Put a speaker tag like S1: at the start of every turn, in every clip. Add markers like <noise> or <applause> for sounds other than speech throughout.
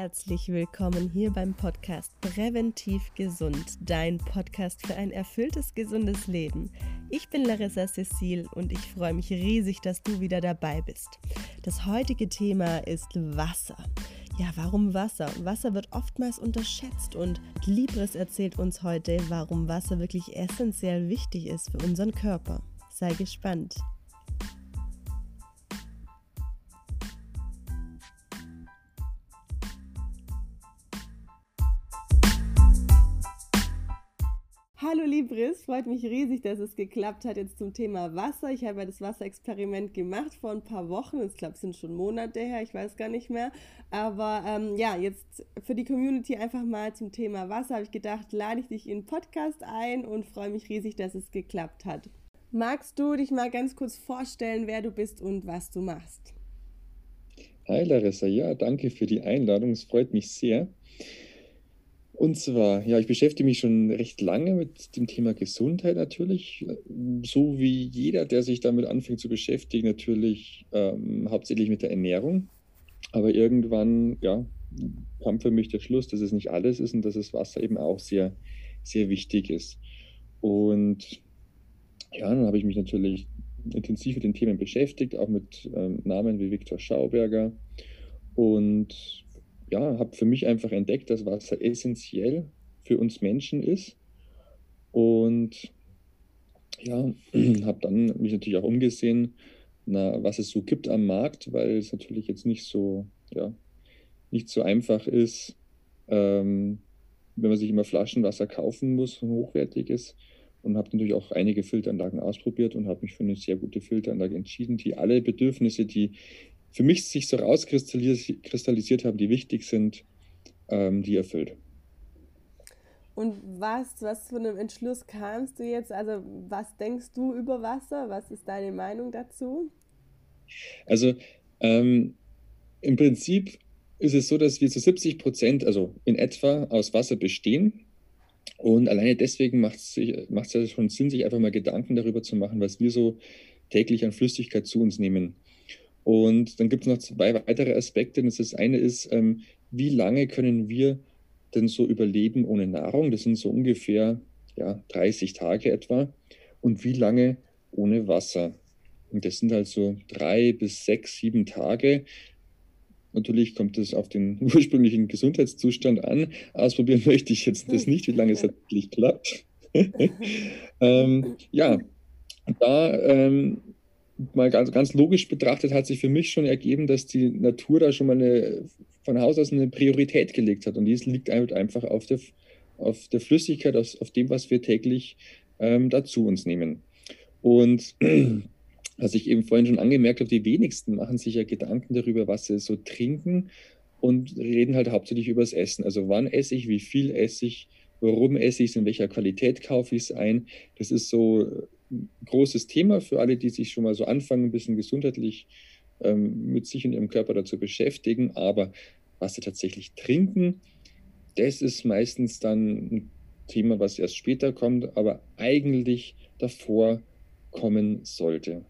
S1: Herzlich willkommen hier beim Podcast Präventiv Gesund, dein Podcast für ein erfülltes, gesundes Leben. Ich bin Larissa Cecil und ich freue mich riesig, dass du wieder dabei bist. Das heutige Thema ist Wasser. Ja, warum Wasser? Wasser wird oftmals unterschätzt und Libris erzählt uns heute, warum Wasser wirklich essentiell wichtig ist für unseren Körper. Sei gespannt. Freut mich riesig, dass es geklappt hat jetzt zum Thema Wasser. Ich habe ja das Wasserexperiment gemacht vor ein paar Wochen. Ich glaube, es sind schon Monate her, ich weiß gar nicht mehr. Aber ähm, ja, jetzt für die Community einfach mal zum Thema Wasser habe ich gedacht, lade ich dich in den Podcast ein und freue mich riesig, dass es geklappt hat. Magst du dich mal ganz kurz vorstellen, wer du bist und was du machst?
S2: Hi Larissa, ja, danke für die Einladung. Es freut mich sehr. Und zwar, ja, ich beschäftige mich schon recht lange mit dem Thema Gesundheit natürlich, so wie jeder, der sich damit anfängt zu beschäftigen, natürlich ähm, hauptsächlich mit der Ernährung. Aber irgendwann, ja, kam für mich der Schluss, dass es nicht alles ist und dass das Wasser eben auch sehr, sehr wichtig ist. Und ja, dann habe ich mich natürlich intensiv mit den Themen beschäftigt, auch mit ähm, Namen wie Viktor Schauberger. Und ja, habe für mich einfach entdeckt, dass Wasser essentiell für uns Menschen ist. Und ja, <clears throat> habe dann mich natürlich auch umgesehen, na, was es so gibt am Markt, weil es natürlich jetzt nicht so, ja, nicht so einfach ist, ähm, wenn man sich immer Flaschenwasser kaufen muss, hochwertiges. Und habe natürlich auch einige Filteranlagen ausprobiert und habe mich für eine sehr gute Filteranlage entschieden, die alle Bedürfnisse, die für mich sich so rauskristallisiert haben, die wichtig sind, ähm, die erfüllt.
S1: Und was, was für einem Entschluss kamst du jetzt? Also was denkst du über Wasser? Was ist deine Meinung dazu?
S2: Also ähm, im Prinzip ist es so, dass wir zu 70 Prozent, also in etwa, aus Wasser bestehen. Und alleine deswegen macht es ja schon Sinn, sich einfach mal Gedanken darüber zu machen, was wir so täglich an Flüssigkeit zu uns nehmen. Und dann gibt es noch zwei weitere Aspekte. Das eine ist, ähm, wie lange können wir denn so überleben ohne Nahrung? Das sind so ungefähr ja, 30 Tage etwa. Und wie lange ohne Wasser? Und das sind also drei bis sechs, sieben Tage. Natürlich kommt es auf den <laughs> ursprünglichen Gesundheitszustand an. Ausprobieren <laughs> möchte ich jetzt das nicht, wie lange es tatsächlich klappt. <laughs> ähm, ja, da ähm, mal ganz, ganz logisch betrachtet hat sich für mich schon ergeben, dass die Natur da schon mal eine, von Haus aus eine Priorität gelegt hat. Und dies liegt halt einfach auf der, auf der Flüssigkeit, auf, auf dem, was wir täglich ähm, dazu uns nehmen. Und <clears throat> was ich eben vorhin schon angemerkt habe, die wenigsten machen sich ja Gedanken darüber, was sie so trinken und reden halt hauptsächlich über das Essen. Also wann esse ich, wie viel esse ich, warum esse ich es, in welcher Qualität kaufe ich es ein. Das ist so großes Thema für alle, die sich schon mal so anfangen, ein bisschen gesundheitlich ähm, mit sich und ihrem Körper dazu beschäftigen. Aber was sie tatsächlich trinken, das ist meistens dann ein Thema, was erst später kommt, aber eigentlich davor kommen sollte.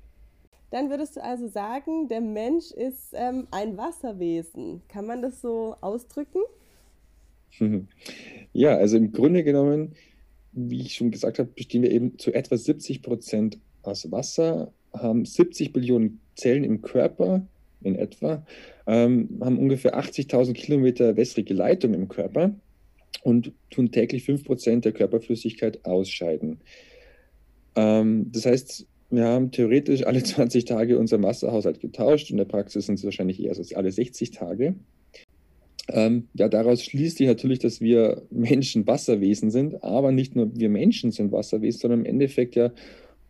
S1: Dann würdest du also sagen, der Mensch ist ähm, ein Wasserwesen. Kann man das so ausdrücken?
S2: Ja, also im Grunde genommen wie ich schon gesagt habe, bestehen wir eben zu etwa 70 Prozent aus Wasser, haben 70 Billionen Zellen im Körper in etwa, ähm, haben ungefähr 80.000 Kilometer wässrige Leitung im Körper und tun täglich 5 Prozent der Körperflüssigkeit ausscheiden. Ähm, das heißt, wir haben theoretisch alle 20 Tage unseren Wasserhaushalt getauscht. In der Praxis sind es wahrscheinlich eher so alle 60 Tage. Ähm, ja, daraus schließt sich natürlich, dass wir Menschen Wasserwesen sind, aber nicht nur wir Menschen sind Wasserwesen, sondern im Endeffekt ja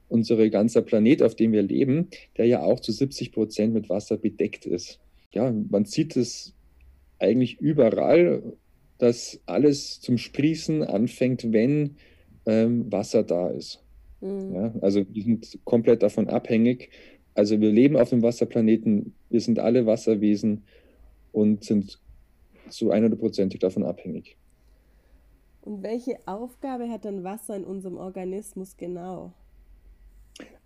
S2: unser ganzer Planet, auf dem wir leben, der ja auch zu 70 Prozent mit Wasser bedeckt ist. Ja, man sieht es eigentlich überall, dass alles zum Sprießen anfängt, wenn ähm, Wasser da ist. Mhm. Ja, also wir sind komplett davon abhängig. Also wir leben auf dem Wasserplaneten, wir sind alle Wasserwesen und sind zu 100%ig davon abhängig.
S1: Und welche Aufgabe hat dann Wasser in unserem Organismus genau?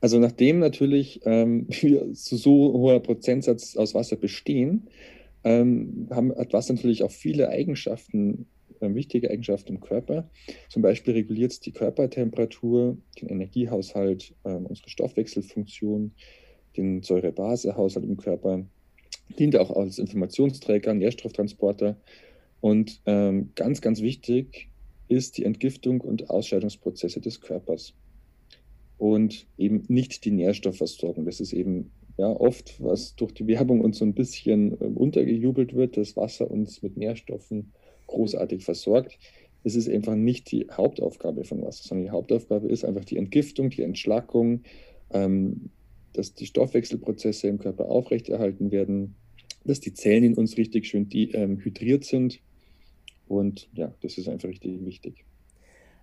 S2: Also nachdem natürlich ähm, <laughs> wir zu so hoher Prozentsatz aus Wasser bestehen, ähm, haben, hat Wasser natürlich auch viele Eigenschaften, äh, wichtige Eigenschaften im Körper. Zum Beispiel reguliert es die Körpertemperatur, den Energiehaushalt, äh, unsere Stoffwechselfunktion, den Säure-Base-Haushalt im Körper, dient auch als Informationsträger, Nährstofftransporter. Und ähm, ganz, ganz wichtig ist die Entgiftung und Ausscheidungsprozesse des Körpers. Und eben nicht die Nährstoffversorgung. Das ist eben ja oft, was durch die Werbung uns so ein bisschen äh, untergejubelt wird, dass Wasser uns mit Nährstoffen großartig versorgt. Es ist einfach nicht die Hauptaufgabe von Wasser, sondern die Hauptaufgabe ist einfach die Entgiftung, die Entschlackung, ähm, dass die Stoffwechselprozesse im Körper aufrechterhalten werden, dass die Zellen in uns richtig schön die, ähm, hydriert sind. Und ja, das ist einfach richtig wichtig.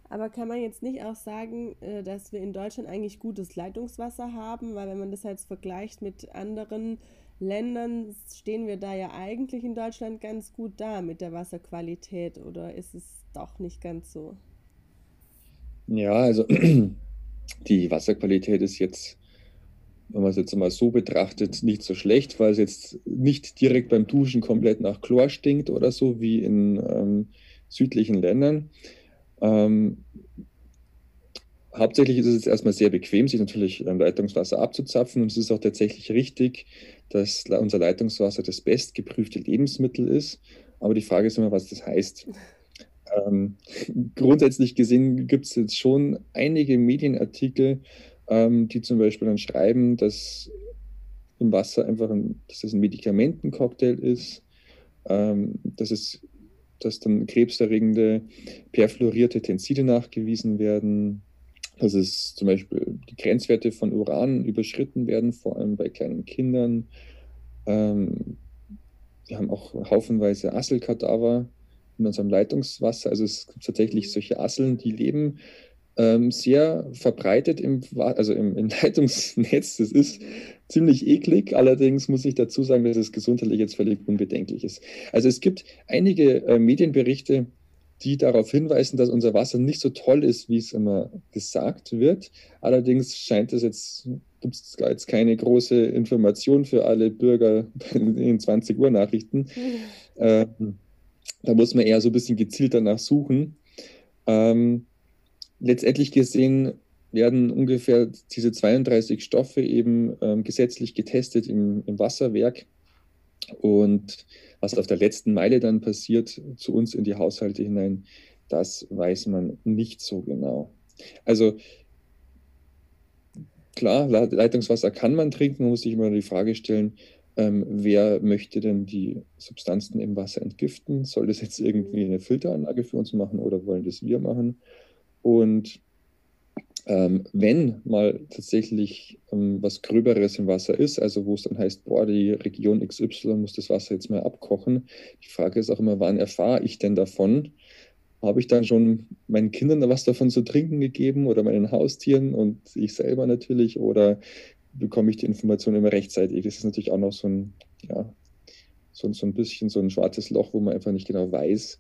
S1: Aber kann man jetzt nicht auch sagen, äh, dass wir in Deutschland eigentlich gutes Leitungswasser haben? Weil wenn man das jetzt vergleicht mit anderen Ländern, stehen wir da ja eigentlich in Deutschland ganz gut da mit der Wasserqualität. Oder ist es doch nicht ganz so?
S2: Ja, also <clears throat> die Wasserqualität ist jetzt wenn man es jetzt mal so betrachtet, nicht so schlecht, weil es jetzt nicht direkt beim Duschen komplett nach Chlor stinkt oder so wie in ähm, südlichen Ländern. Ähm, hauptsächlich ist es jetzt erstmal sehr bequem, sich natürlich ähm, Leitungswasser abzuzapfen. Und es ist auch tatsächlich richtig, dass unser Leitungswasser das bestgeprüfte Lebensmittel ist. Aber die Frage ist immer, was das heißt. <laughs> Ähm, grundsätzlich gesehen gibt es jetzt schon einige Medienartikel, ähm, die zum Beispiel dann schreiben, dass im Wasser einfach ein, dass es ein Medikamentencocktail ist, ähm, dass es dass dann krebserregende perfluorierte Tenside nachgewiesen werden, dass es zum Beispiel die Grenzwerte von Uran überschritten werden, vor allem bei kleinen Kindern. Ähm, wir haben auch haufenweise Asselkadaver in unserem Leitungswasser. Also es gibt tatsächlich solche Asseln, die leben ähm, sehr verbreitet im, also im, im, <laughs> Leitungsnetz. Das ist ziemlich eklig. Allerdings muss ich dazu sagen, dass es gesundheitlich jetzt völlig unbedenklich ist. Also es gibt einige äh, Medienberichte, die darauf hinweisen, dass unser Wasser nicht so toll ist, wie es immer gesagt wird. Allerdings scheint es jetzt, gibt es jetzt keine große Information für alle Bürger <laughs> in den 20 Uhr Nachrichten. Mhm. Ähm, da muss man eher so ein bisschen gezielt danach suchen. Ähm, letztendlich gesehen werden ungefähr diese 32 Stoffe eben ähm, gesetzlich getestet im, im, Wasserwerk. Und was auf der letzten Meile dann passiert zu uns in die Haushalte hinein, das weiß man nicht so genau. Also klar, Leitungswasser kann man trinken, man muss sich immer die Frage stellen, ähm, wer möchte denn die Substanzen im Wasser entgiften? Soll das jetzt irgendwie eine Filteranlage für uns machen oder wollen das wir machen? Und ähm, wenn mal tatsächlich ähm, was Gröberes im Wasser ist, also wo es dann heißt, boah, die Region XY muss das Wasser jetzt mal abkochen, die Frage ist auch immer, wann erfahre ich denn davon? Habe ich dann schon meinen Kindern was davon zu trinken gegeben oder meinen Haustieren und ich selber natürlich oder bekomme ich die Information immer rechtzeitig? Das ist natürlich auch noch so ein, ja, so, so ein bisschen so ein schwarzes Loch, wo man einfach nicht genau weiß,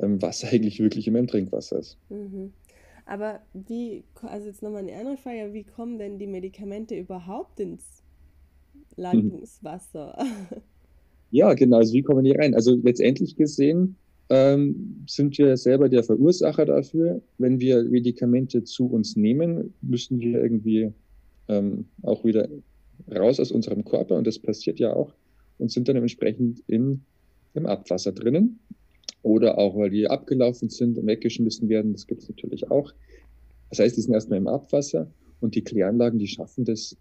S2: ähm, was <laughs> eigentlich wirklich in meinem Trinkwasser ist.
S1: Mhm. Aber wie, also jetzt nochmal eine andere Frage, wie kommen denn die Medikamente überhaupt ins Leitungswasser? <laughs>
S2: Ja, genau, also wie kommen die rein? Also letztendlich gesehen ähm, sind wir selber der Verursacher dafür. Wenn wir Medikamente zu uns nehmen, müssen wir irgendwie ähm, auch wieder raus aus unserem Körper und das passiert ja auch und sind dann entsprechend in, im Abwasser drinnen oder auch, weil die abgelaufen sind und weggeschmissen werden. Das gibt es natürlich auch. Das heißt, die sind erstmal im Abwasser und die Kläranlagen, die schaffen das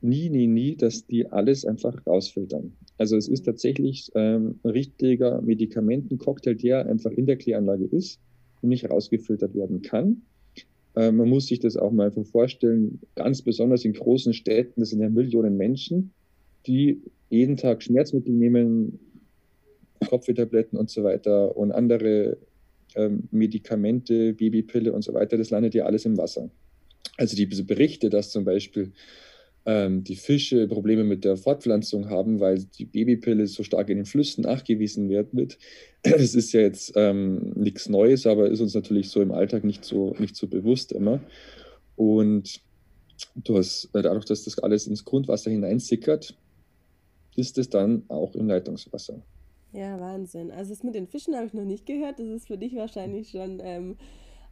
S2: nie, nie, nie, dass die alles einfach rausfiltern. Also es ist tatsächlich ähm, ein richtiger Medikamentencocktail, der einfach in der Kläranlage ist und nicht rausgefiltert werden kann. Ähm, man muss sich das auch mal einfach vorstellen, ganz besonders in großen Städten, das sind ja Millionen Menschen, die jeden Tag Schmerzmittel nehmen, Kopfwehtabletten und so weiter und andere ähm, Medikamente, Babypille und so weiter, das landet ja alles im Wasser. Also diese Berichte, dass zum Beispiel ähm, die Fische Probleme mit der Fortpflanzung haben, weil die Babypille so stark in den Flüssen nachgewiesen wird, <clears throat> das ist ja jetzt ähm, nichts Neues, aber ist uns natürlich so im Alltag nicht so, nicht so bewusst immer. Und du hast, dadurch, dass das alles ins Grundwasser hineinsickert, ist es dann auch im Leitungswasser.
S1: Ja, Wahnsinn. Also das mit den Fischen habe ich noch nicht gehört. Das ist für dich wahrscheinlich schon, ähm,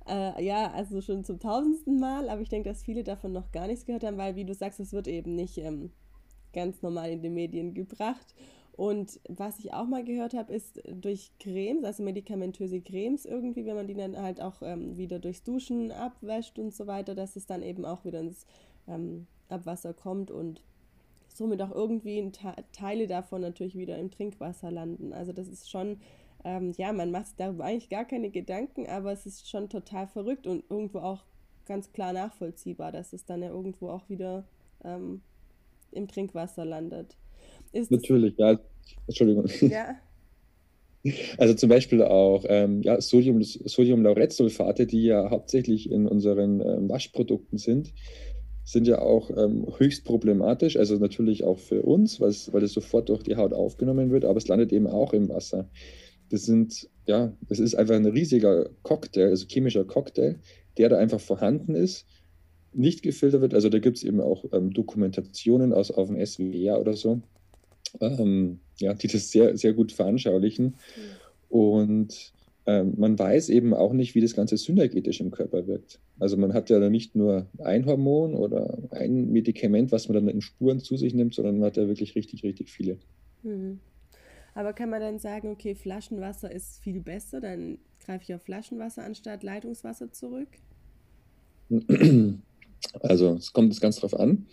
S1: äh, ja, also schon zum tausendsten Mal. Aber ich denke, dass viele davon noch gar nichts gehört haben, weil, wie du sagst, es wird eben nicht ähm, ganz normal in den Medien gebracht. Und was ich auch mal gehört habe, ist durch Cremes, also medikamentöse Cremes irgendwie, wenn man die dann halt auch ähm, wieder durchs Duschen abwäscht und so weiter, dass es dann eben auch wieder ins ähm, Abwasser kommt und somit auch irgendwie Teile davon natürlich wieder im Trinkwasser landen. Also das ist schon, ähm, ja, man macht sich darüber eigentlich gar keine Gedanken, aber es ist schon total verrückt und irgendwo auch ganz klar nachvollziehbar, dass es dann ja irgendwo auch wieder ähm, im Trinkwasser landet.
S2: Ist Natürlich, ja. Entschuldigung. Ja. <laughs> Also zum Beispiel auch ähm, ja, Sodium, Sodium-Lauretsulfate, die ja hauptsächlich in unseren ähm, Waschprodukten sind, sind ja auch ähm, höchst problematisch. Also natürlich auch für uns, weil es sofort durch die Haut aufgenommen wird, aber es landet eben auch im Wasser. Das sind, ja, das ist einfach ein riesiger Cocktail, also chemischer Cocktail, der da einfach vorhanden ist, nicht gefiltert wird. Also da gibt es eben auch ähm, Dokumentationen aus auf dem SWR oder so, ähm, ja, die das sehr, sehr gut veranschaulichen. Mhm. Und man weiß eben auch nicht, wie das Ganze synergetisch im Körper wirkt. Also man hat ja nicht nur ein Hormon oder ein Medikament, was man dann in Spuren zu sich nimmt, sondern man hat ja wirklich richtig, richtig viele.
S1: Mhm. Aber kann man dann sagen, okay, Flaschenwasser ist viel besser, dann greife ich auf Flaschenwasser anstatt Leitungswasser zurück? <clears throat>
S2: Also es kommt jetzt ganz drauf an.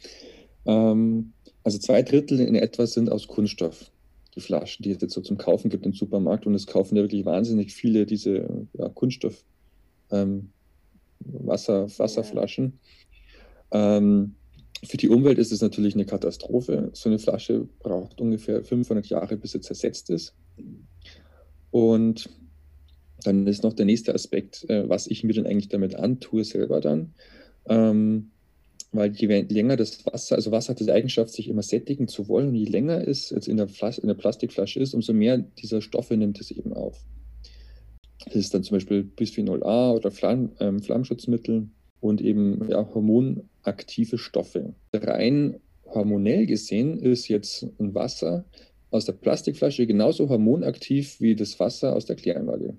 S2: Ähm, also zwei Drittel in etwa sind aus Kunststoff die Flaschen, die es jetzt so zum Kaufen gibt im Supermarkt. Und es kaufen ja wirklich wahnsinnig viele diese ja, Kunststoff ähm, Wasser, Wasserflaschen. Ja. Ähm, für die Umwelt ist es natürlich eine Katastrophe. So eine Flasche braucht ungefähr 500 Jahre, bis sie zersetzt ist. Und dann ist noch der nächste Aspekt, äh, was ich mir denn eigentlich damit antue selber dann. Ähm, weil je länger das Wasser, also Wasser hat die Eigenschaft, sich immer sättigen zu wollen. Und je länger es jetzt in der, Flas in der Plastikflasche ist, umso mehr dieser Stoffe nimmt es eben auf. Das ist dann zum Beispiel Bisphenol A oder Flamm, ähm, Flammschutzmittel und eben ja, hormonaktive Stoffe. Rein hormonell gesehen ist jetzt ein Wasser aus der Plastikflasche genauso hormonaktiv wie das Wasser aus der Kläranlage.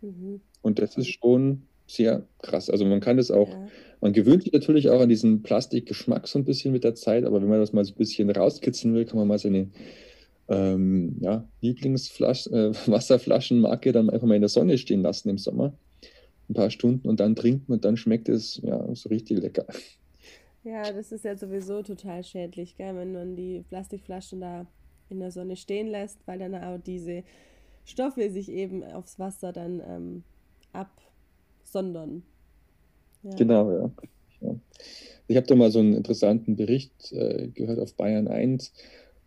S2: Mhm. Und das ist schon sehr krass. Also man kann das auch ja man gewöhnt sich natürlich auch an diesen Plastikgeschmack so ein bisschen mit der Zeit, aber wenn man das mal so ein bisschen rauskitzeln will, kann man mal seine ähm, ja, Lieblingswasserflaschenmarke äh, <laughs> dann einfach mal in der Sonne stehen lassen im Sommer. Ein paar Stunden und dann trinken und dann schmeckt es ja so richtig lecker.
S1: Ja, das ist ja sowieso total schädlich, gell, wenn man die Plastikflaschen da in der Sonne stehen lässt, weil dann auch diese Stoffe sich eben aufs Wasser dann ähm, absondern.
S2: Genau, ja. ja. Ich habe da mal so einen interessanten Bericht äh, gehört auf Bayern 1.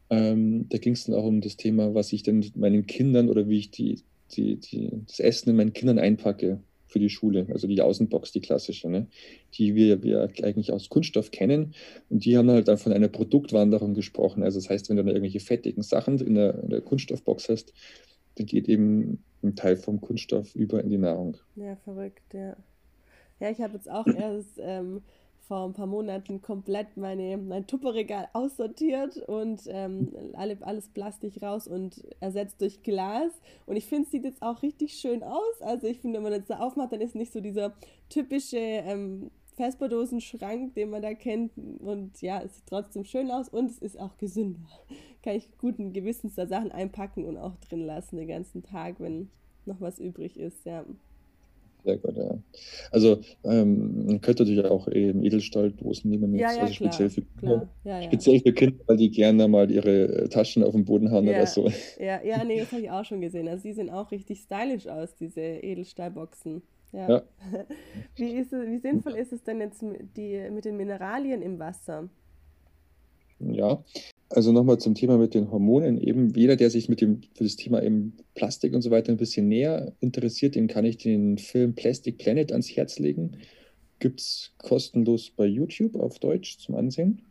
S2: Ähm, da ging es dann auch um das Thema, was ich denn meinen Kindern oder wie ich die, die, die, das Essen in meinen Kindern einpacke für die Schule, also die Außenbox, die klassische, ne? die wir, wir eigentlich aus Kunststoff kennen. Und die haben halt dann von einer Produktwanderung gesprochen. Also das heißt, wenn du da irgendwelche fettigen Sachen in der, in der Kunststoffbox hast, dann geht eben ein Teil vom Kunststoff über in die Nahrung.
S1: Ja, verrückt, ja. Ja, ich habe jetzt auch <clears throat> erst ähm, vor ein paar Monaten komplett meine, mein Tupperregal <laughs> aussortiert und ähm, alle, alles Plastik raus und ersetzt durch Glas. Und ich finde, es sieht jetzt auch richtig schön aus. Also ich finde, wenn man das da aufmacht, dann ist nicht so dieser typische ähm, Vesperdosenschrank, den man da kennt. Und ja, es sieht trotzdem schön aus und es ist auch gesünder. <laughs> Kann ich guten Gewissens da Sachen einpacken und auch drin lassen den ganzen Tag, wenn noch was übrig ist, ja.
S2: Sehr gut, ja. Also ähm, man könnte natürlich auch eben Edelstahldosen nehmen,
S1: ja, ja,
S2: also
S1: klar,
S2: speziell für Kinder. Ja, speziell für Kinder, weil die gerne mal ihre äh, Taschen auf den Boden haben oder so.
S1: Ja, ja, nee, das <laughs> habe ich auch schon gesehen. Also die sehen auch richtig stylisch aus, diese Edelstahlboxen. Ja. <laughs> Wie, ist es, wie sinnvoll ist es denn jetzt mit, die, mit den Mineralien im Wasser?
S2: Ja, also nochmal zum Thema mit den Hormonen. Eben jeder, der sich mit dem für das Thema eben Plastik und so weiter ein bisschen näher interessiert, den kann ich den Film Plastic Planet ans Herz legen. Gibt es kostenlos bei YouTube auf Deutsch zum Ansehen.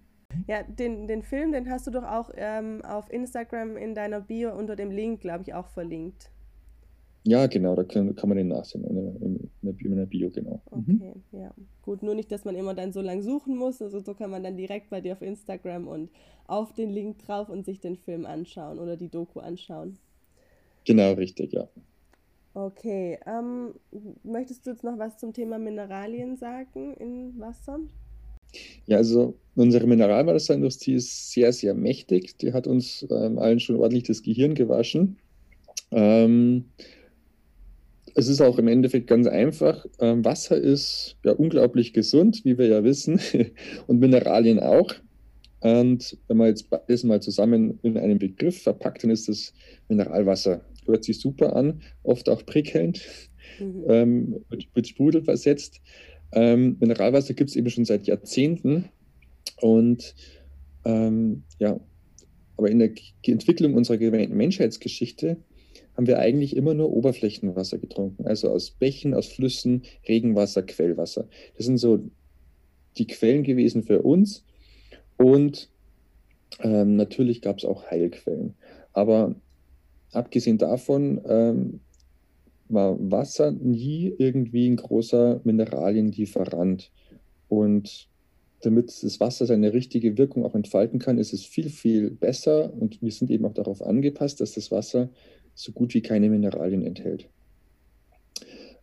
S1: Ja, den, den Film, den hast du doch auch ähm, auf Instagram in deiner Bio unter dem Link, glaube ich, auch verlinkt.
S2: Ja, genau, da kann, kann man den nachsehen in der, in der Bio, genau.
S1: Okay, mhm. ja. Gut, nur nicht, dass man immer dann so lang suchen muss. Also so kann man dann direkt bei dir auf Instagram und auf den Link drauf und sich den Film anschauen oder die Doku anschauen.
S2: Genau, richtig, ja.
S1: Okay, ähm, möchtest du jetzt noch was zum Thema Mineralien sagen in Wasser?
S2: Ja, also unsere Mineralwasserindustrie ist sehr, sehr mächtig. Die hat uns ähm, allen schon ordentlich das Gehirn gewaschen. Ähm, es ist auch im Endeffekt ganz einfach. Ähm, Wasser ist ja unglaublich gesund, wie wir ja wissen, <laughs> und Mineralien auch. Und wenn man jetzt beides mal zusammen in einem Begriff verpackt, dann ist das Mineralwasser. Hört sich super an, oft auch prickelnd, mhm. <laughs> ähm, mit, mit, Sprudel versetzt. Ähm, Mineralwasser gibt es eben schon seit Jahrzehnten. Und ähm, ja, aber in der Entwicklung unserer Menschheitsgeschichte haben wir eigentlich immer nur Oberflächenwasser getrunken, also aus Bächen, aus Flüssen, Regenwasser, Quellwasser. Das sind so die Quellen gewesen für uns. Und ähm, natürlich gab es auch Heilquellen. Aber abgesehen davon ähm, war Wasser nie irgendwie ein großer Mineralienlieferant. Und damit das Wasser seine richtige Wirkung auch entfalten kann, ist es viel, viel besser und wir sind eben auch darauf angepasst, dass das Wasser so gut wie keine Mineralien enthält.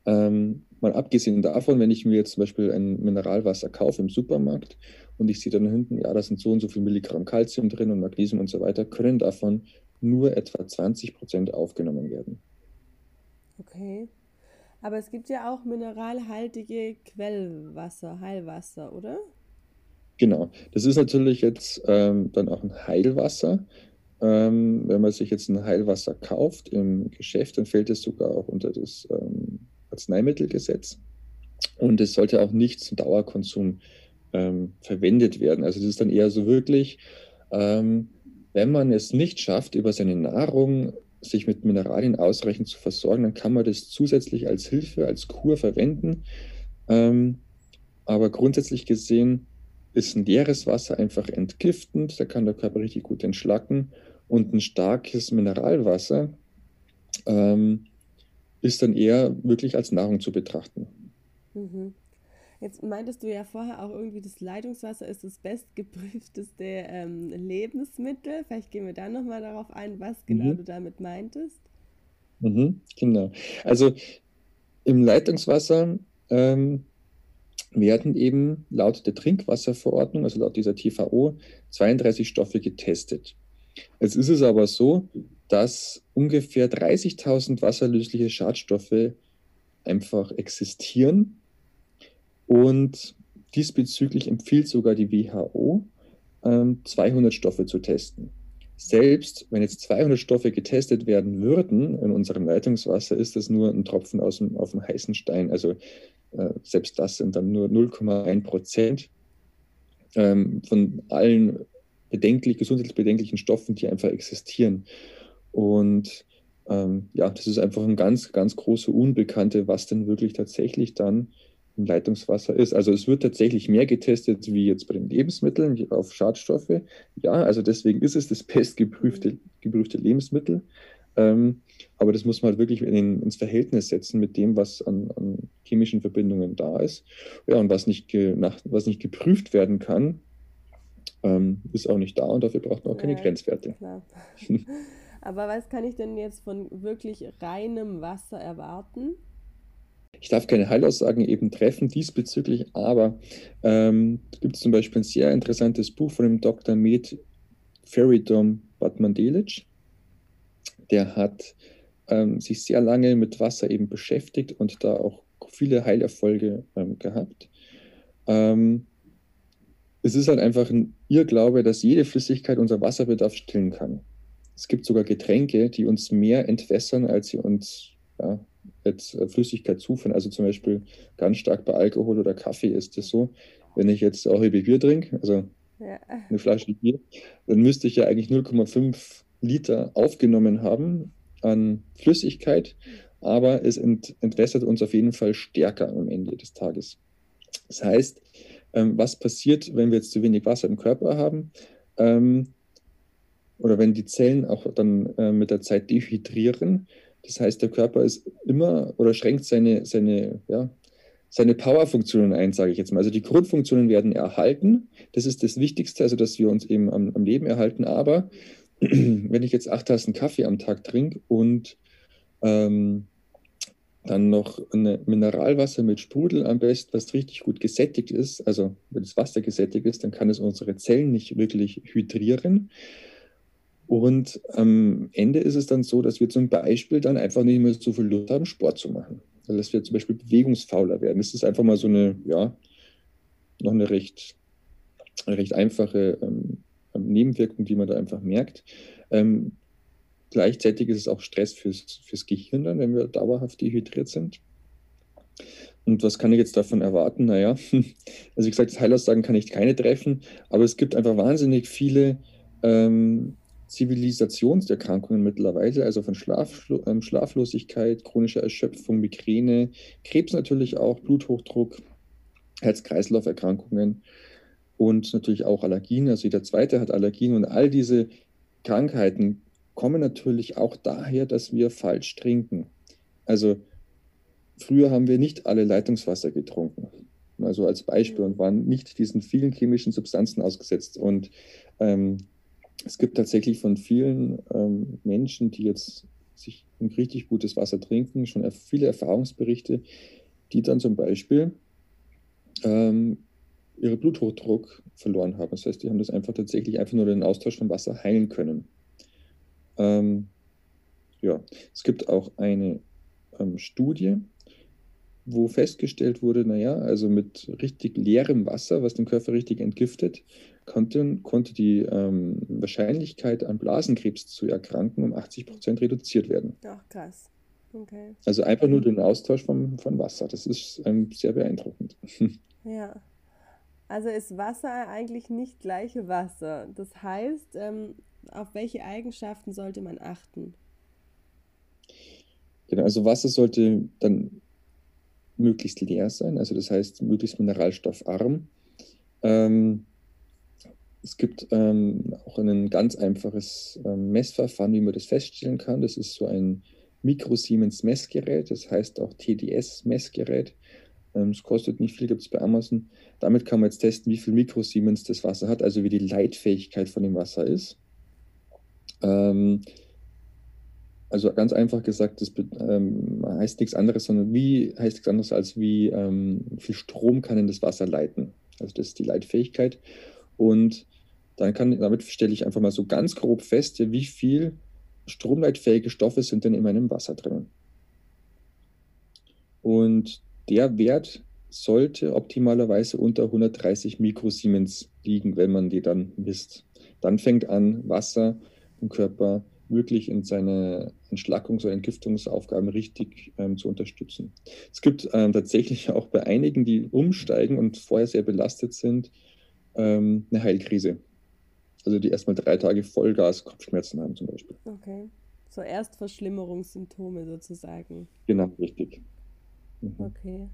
S2: Ähm, mal abgesehen davon, wenn ich mir jetzt zum Beispiel ein Mineralwasser kaufe im Supermarkt und ich sehe dann hinten, ja, da sind so und so viel Milligramm Kalzium drin und Magnesium und so weiter, können davon nur etwa 20 Prozent aufgenommen werden.
S1: Okay. Aber es gibt ja auch mineralhaltige Quellwasser, Heilwasser, oder?
S2: Genau. Das ist natürlich jetzt ähm, dann auch ein Heilwasser. Ähm, wenn man sich jetzt ein Heilwasser kauft im Geschäft, dann fällt es sogar auch unter das ähm, Arzneimittelgesetz. Und es sollte auch nicht zum Dauerkonsum ähm, verwendet werden. Also das ist dann eher so wirklich, ähm, wenn man es nicht schafft, über seine Nahrung sich mit Mineralien ausreichend zu versorgen, dann kann man das zusätzlich als Hilfe, als Kur verwenden. Ähm, aber grundsätzlich gesehen ist ein leeres Wasser einfach entgiftend, da kann der Körper richtig gut entschlacken und ein starkes Mineralwasser ähm, ist dann eher wirklich als Nahrung zu betrachten.
S1: Mhm. Jetzt meintest du ja vorher auch irgendwie, das Leitungswasser ist das bestgeprüfteste ähm, Lebensmittel. Vielleicht gehen wir da nochmal darauf ein, was genau mhm. du damit meintest.
S2: Mhm, genau. Also im Leitungswasser ähm, werden eben laut der Trinkwasserverordnung, also laut dieser TVO, 32 Stoffe getestet. Jetzt ist es aber so, dass ungefähr 30.000 wasserlösliche Schadstoffe einfach existieren. Und diesbezüglich empfiehlt sogar die WHO, 200 ähm, Stoffe zu testen. Selbst wenn jetzt 200 Stoffe getestet werden würden in unserem Leitungswasser, ist das nur ein Tropfen aus dem, auf dem heißen Stein. Also äh, selbst das sind dann nur 0,1 Prozent ähm, von allen bedenklich, gesundheitlich bedenklichen Stoffen, die einfach existieren. Und ähm, ja, das ist einfach ein ganz, ganz große Unbekannte, was denn wirklich tatsächlich dann im Leitungswasser ist. Also es wird tatsächlich mehr getestet wie jetzt bei den Lebensmitteln auf Schadstoffe. Ja, also deswegen ist es das bestgeprüfte geprüfte Lebensmittel. Ähm, aber das muss man halt wirklich in, ins Verhältnis setzen mit dem, was an, an, chemischen Verbindungen da ist. Ja, und was nicht, ge, nach, was nicht geprüft werden kann, ähm, ist auch nicht da und dafür braucht man auch keine ja, Grenzwerte. <laughs>
S1: Aber was kann ich denn jetzt von wirklich reinem Wasser erwarten?
S2: Ich darf keine Heilaussagen eben treffen diesbezüglich, aber ähm, gibt es zum Beispiel ein sehr interessantes Buch von dem Dr. Med Feridom Batmandelic. Der hat ähm, sich sehr lange mit Wasser eben beschäftigt und da auch viele Heilerfolge ähm, gehabt. Ähm, es ist halt einfach ein Irrglaube, dass jede Flüssigkeit unser Wasserbedarf stillen kann. Es gibt sogar Getränke, die uns mehr entwässern, als sie uns ja, jetzt äh, Flüssigkeit zuführen. Also zum Beispiel ganz stark bei Alkohol oder Kaffee ist es so, wenn ich jetzt auch Bier trinke, also ja. eine Flasche Bier, dann müsste ich ja eigentlich 0,5 Liter aufgenommen haben an Flüssigkeit, aber es ent entwässert uns auf jeden Fall stärker am Ende des Tages. Das heißt, ähm, was passiert, wenn wir jetzt zu wenig Wasser im Körper haben ähm, oder wenn die Zellen auch dann äh, mit der Zeit dehydrieren. Das heißt, der Körper ist immer oder schränkt seine, seine, ja, seine Powerfunktionen ein, sage ich jetzt mal. Also die Grundfunktionen werden erhalten. Das ist das Wichtigste, also dass wir uns eben am, am Leben erhalten. Aber <clears throat> wenn ich jetzt acht Tassen Kaffee am Tag trinke und Ähm, dann noch ein Mineralwasser mit Sprudel am besten, was richtig gut gesättigt ist. Also wenn das Wasser gesättigt ist, dann kann es unsere Zellen nicht wirklich hydrieren. Und am Ende ist es dann so, dass wir zum Beispiel dann einfach nicht mehr so viel Lust haben, Sport zu machen. Also dass wir zum Beispiel bewegungsfauler werden. Das ist einfach mal so eine, ja, noch eine recht, recht einfache ähm, Nebenwirkung, die man da einfach merkt. Ähm, Gleichzeitig ist es auch Stress fürs, fürs Gehirn dann, wenn wir dauerhaft dehydriert sind. Und was kann ich jetzt davon erwarten? Naja, <laughs> also wie gesagt, Heilaussagen kann ich keine treffen, aber es gibt einfach wahnsinnig viele ähm, Zivilisationserkrankungen mittlerweile, also von Schlaflo ähm, Schlaflosigkeit, chronischer Erschöpfung, Migräne, Krebs natürlich auch, Bluthochdruck, Herz-Kreislauf-Erkrankungen und natürlich auch Allergien. Also jeder Zweite hat Allergien und all diese Krankheiten kommen natürlich auch daher, dass wir falsch trinken. Also früher haben wir nicht alle Leitungswasser getrunken, also als Beispiel, und waren nicht diesen vielen chemischen Substanzen ausgesetzt. Und ähm, es gibt tatsächlich von vielen ähm, Menschen, die jetzt sich ein richtig gutes Wasser trinken, schon viele Erfahrungsberichte, die dann zum Beispiel ähm, ihren Bluthochdruck verloren haben. Das heißt, die haben das einfach tatsächlich einfach nur den Austausch von Wasser heilen können. Ähm, ja, es gibt auch eine ähm, Studie, wo festgestellt wurde, naja, also mit richtig leerem Wasser, was den Körper richtig entgiftet, konnte, konnte die ähm, Wahrscheinlichkeit an Blasenkrebs zu erkranken um 80 Prozent reduziert werden.
S1: Ach, krass. Okay.
S2: Also einfach nur den Austausch vom, von Wasser. Das ist ähm, sehr beeindruckend. <laughs>
S1: Ja. Also ist Wasser eigentlich nicht gleiche Wasser. Das heißt, ähm, auf welche Eigenschaften sollte man achten?
S2: Genau, also Wasser sollte dann möglichst leer sein, also das heißt möglichst mineralstoffarm. Ähm, es gibt ähm, auch ein ganz einfaches ähm, Messverfahren, wie man das feststellen kann. Das ist so ein Mikro-Siemens-Messgerät, das heißt auch TDS-Messgerät. Ähm, es kostet nicht viel, gibt es bei Amazon. Damit kann man jetzt testen, wie viel Mikrosiemens das Wasser hat, also wie die Leitfähigkeit von dem Wasser ist. Ähm, also ganz einfach gesagt, das ähm, heißt nichts anderes, sondern wie heißt nichts anderes als wie ähm, viel Strom kann in das Wasser leiten. Also das ist die Leitfähigkeit. Und dann kann, damit stelle ich einfach mal so ganz grob fest, wie viel stromleitfähige Stoffe sind denn in meinem Wasser drin. Und der Wert sollte optimalerweise unter 130 Mikrosiemens liegen, wenn man die dann misst. Dann fängt an, Wasser Körper wirklich in seine Entschlackungs- oder Entgiftungsaufgaben richtig ähm, zu unterstützen. Es gibt ähm, tatsächlich <laughs> auch bei einigen, die umsteigen und vorher sehr belastet sind, ähm, eine Heilkrise. Also die erstmal drei Tage Vollgas Kopfschmerzen haben zum Beispiel.
S1: Okay. Zuerst Verschlimmerungssymptome sozusagen.
S2: Genau, richtig.
S1: Mhm. Okay.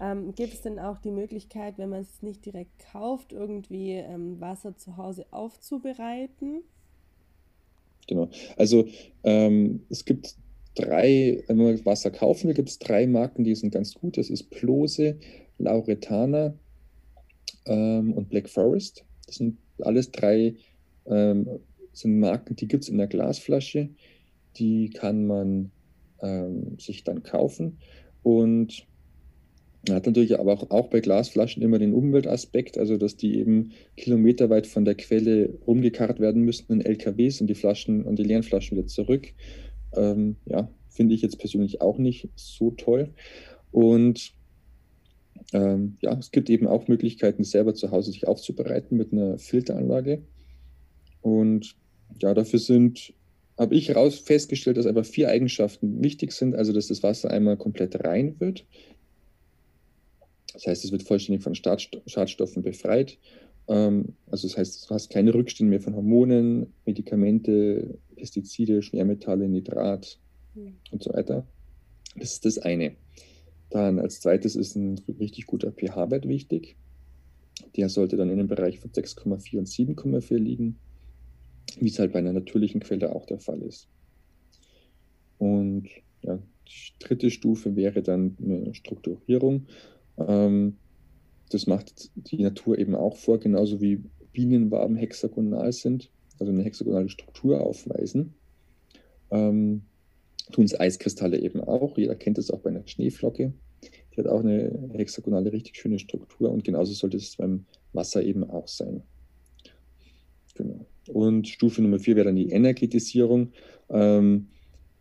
S1: Ähm, gibt es denn auch die Möglichkeit, wenn man es nicht direkt kauft, irgendwie ähm, Wasser zu Hause aufzubereiten?
S2: Genau. Also ähm, es gibt drei, wenn man Wasser kaufen will, gibt es drei Marken, die sind ganz gut. Das ist Plose, Lauretana ähm, und Black Forest. Das sind alles drei ähm, sind Marken, die gibt es in der Glasflasche. Die kann man ähm, sich dann kaufen. Und hat natürlich aber auch, auch bei Glasflaschen immer den Umweltaspekt, also dass die eben kilometerweit von der Quelle rumgekarrt werden müssten in LKWs und die Flaschen und die leeren Flaschen wieder zurück. Ähm, ja, finde ich jetzt persönlich auch nicht so toll. Und ähm, ja, es gibt eben auch Möglichkeiten, selber zu Hause sich aufzubereiten mit einer Filteranlage. Und ja, dafür sind, habe ich raus festgestellt, dass einfach vier Eigenschaften wichtig sind. Also, dass das Wasser einmal komplett rein wird, das heißt, es wird vollständig von Schadstoffen befreit. Ähm, also das heißt, du hast keine Rückstände mehr von Hormonen, Medikamente, Pestizide, Schwermetalle, Nitrat mhm. und so weiter. Das ist das eine. Dann als zweites ist ein richtig guter pH-Wert wichtig. Der sollte dann in dem Bereich von 6,4 und 7,4 liegen, wie es halt bei einer natürlichen Quelle auch der Fall ist. Und ja, die dritte Stufe wäre dann eine Strukturierung. Ähm, das macht die Natur eben auch vor, genauso wie Bienenwaben hexagonal sind, also eine hexagonale Struktur aufweisen. Ähm, tun es Eiskristalle eben auch. Jeder kennt es auch bei einer Schneeflocke. Die hat auch eine hexagonale, richtig schöne Struktur und genauso sollte es beim Wasser eben auch sein. Genau. Und Stufe Nummer vier wäre dann die Energetisierung. Ähm,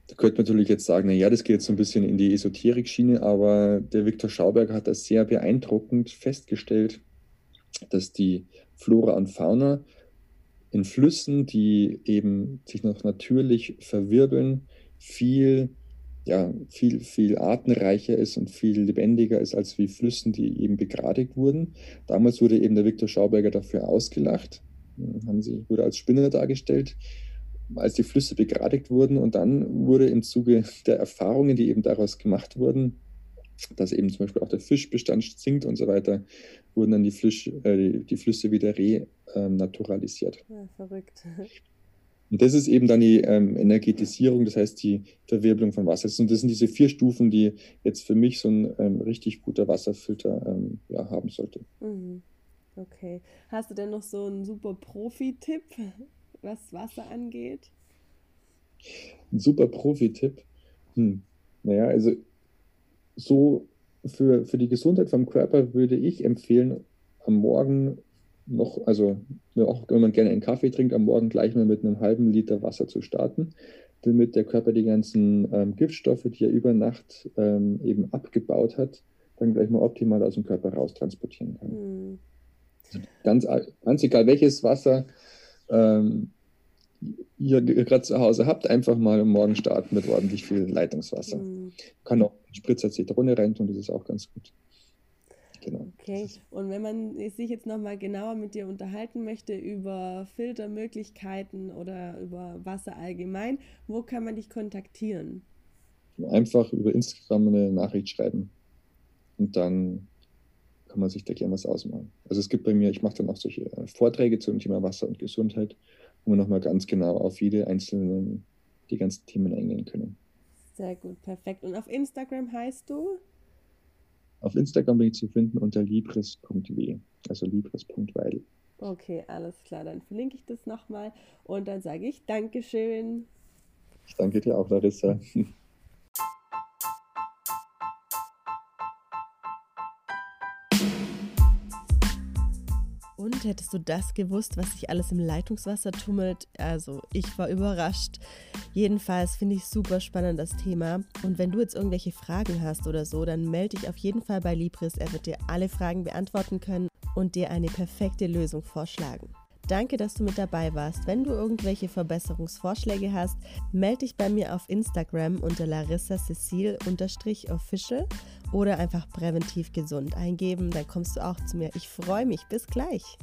S2: da könnte man natürlich jetzt sagen, naja, das geht jetzt so ein bisschen in die Esoterik-Schiene, aber der Viktor Schauberger hat das sehr beeindruckend festgestellt, dass die Flora und Fauna in Flüssen, die eben sich noch natürlich verwirbeln, viel, ja, viel, viel artenreicher ist und viel lebendiger ist als wie Flüssen, die eben begradigt wurden. Damals wurde eben der Viktor Schauberger dafür ausgelacht, haben sie, wurde als Spinner dargestellt als die Flüsse begradigt wurden. Und dann wurde im Zuge der Erfahrungen, die eben daraus gemacht wurden, dass eben zum Beispiel auch der Fischbestand sinkt und so weiter, wurden dann die, Fisch, äh, die, Flüsse wieder renaturalisiert. Ähm, ja, verrückt. Und das ist eben dann die ähm, Energetisierung, das heißt die Verwirbelung von Wasser. Und das sind diese vier Stufen, die jetzt für mich so ein ähm, richtig guter Wasserfilter ähm, ja, haben sollte. Mhm.
S1: Okay. Hast du denn noch so einen super Profi-Tipp? Was Wasser angeht?
S2: Ein super Profi-Tipp. Hm. Naja, also so für, für die Gesundheit vom Körper würde ich empfehlen, am Morgen noch, also auch wenn man gerne einen Kaffee trinkt, am Morgen gleich mal mit einem halben Liter Wasser zu starten, damit der Körper die ganzen ähm, Giftstoffe, die er über Nacht ähm, eben abgebaut hat, dann gleich mal optimal aus dem Körper raus transportieren kann. Hm. Ganz, ganz egal welches Wasser, ähm, ihr gerade zu Hause habt, einfach mal am Morgen starten mit ordentlich viel Leitungswasser. Mhm. Kann auch Spritzer Zitrone rein tun, das ist auch ganz gut.
S1: Genau. Okay, und wenn man sich jetzt nochmal genauer mit dir unterhalten möchte über Filtermöglichkeiten oder über Wasser allgemein, wo kann man dich kontaktieren?
S2: Einfach über Instagram eine Nachricht schreiben und dann kann man sich da gerne was ausmalen. Also es gibt bei mir, ich mache dann auch solche äh, Vorträge zum Thema Wasser und Gesundheit wo wir nochmal ganz genau auf jede einzelne, die ganzen Themen eingehen können.
S1: Sehr gut, perfekt. Und auf Instagram heißt du?
S2: Auf Instagram bin ich zu finden unter libris.w, also libris.weil.
S1: Okay, alles klar. Dann verlinke ich das nochmal und dann sage ich Dankeschön.
S2: Ich danke dir auch, Larissa. <laughs>
S1: Und hättest du das gewusst, was sich alles im Leitungswasser tummelt? Also, ich war überrascht. Jedenfalls finde ich super spannend das Thema. Und wenn du jetzt irgendwelche Fragen hast oder so, dann melde dich auf jeden Fall bei Libris. Er wird dir alle Fragen beantworten können und dir eine perfekte Lösung vorschlagen. Danke, dass du mit dabei warst. Wenn du irgendwelche Verbesserungsvorschläge hast, melde dich bei mir auf Instagram unter Larissa Cecil official oder einfach präventiv gesund eingeben. Dann kommst du auch zu mir. Ich freue mich. Bis gleich.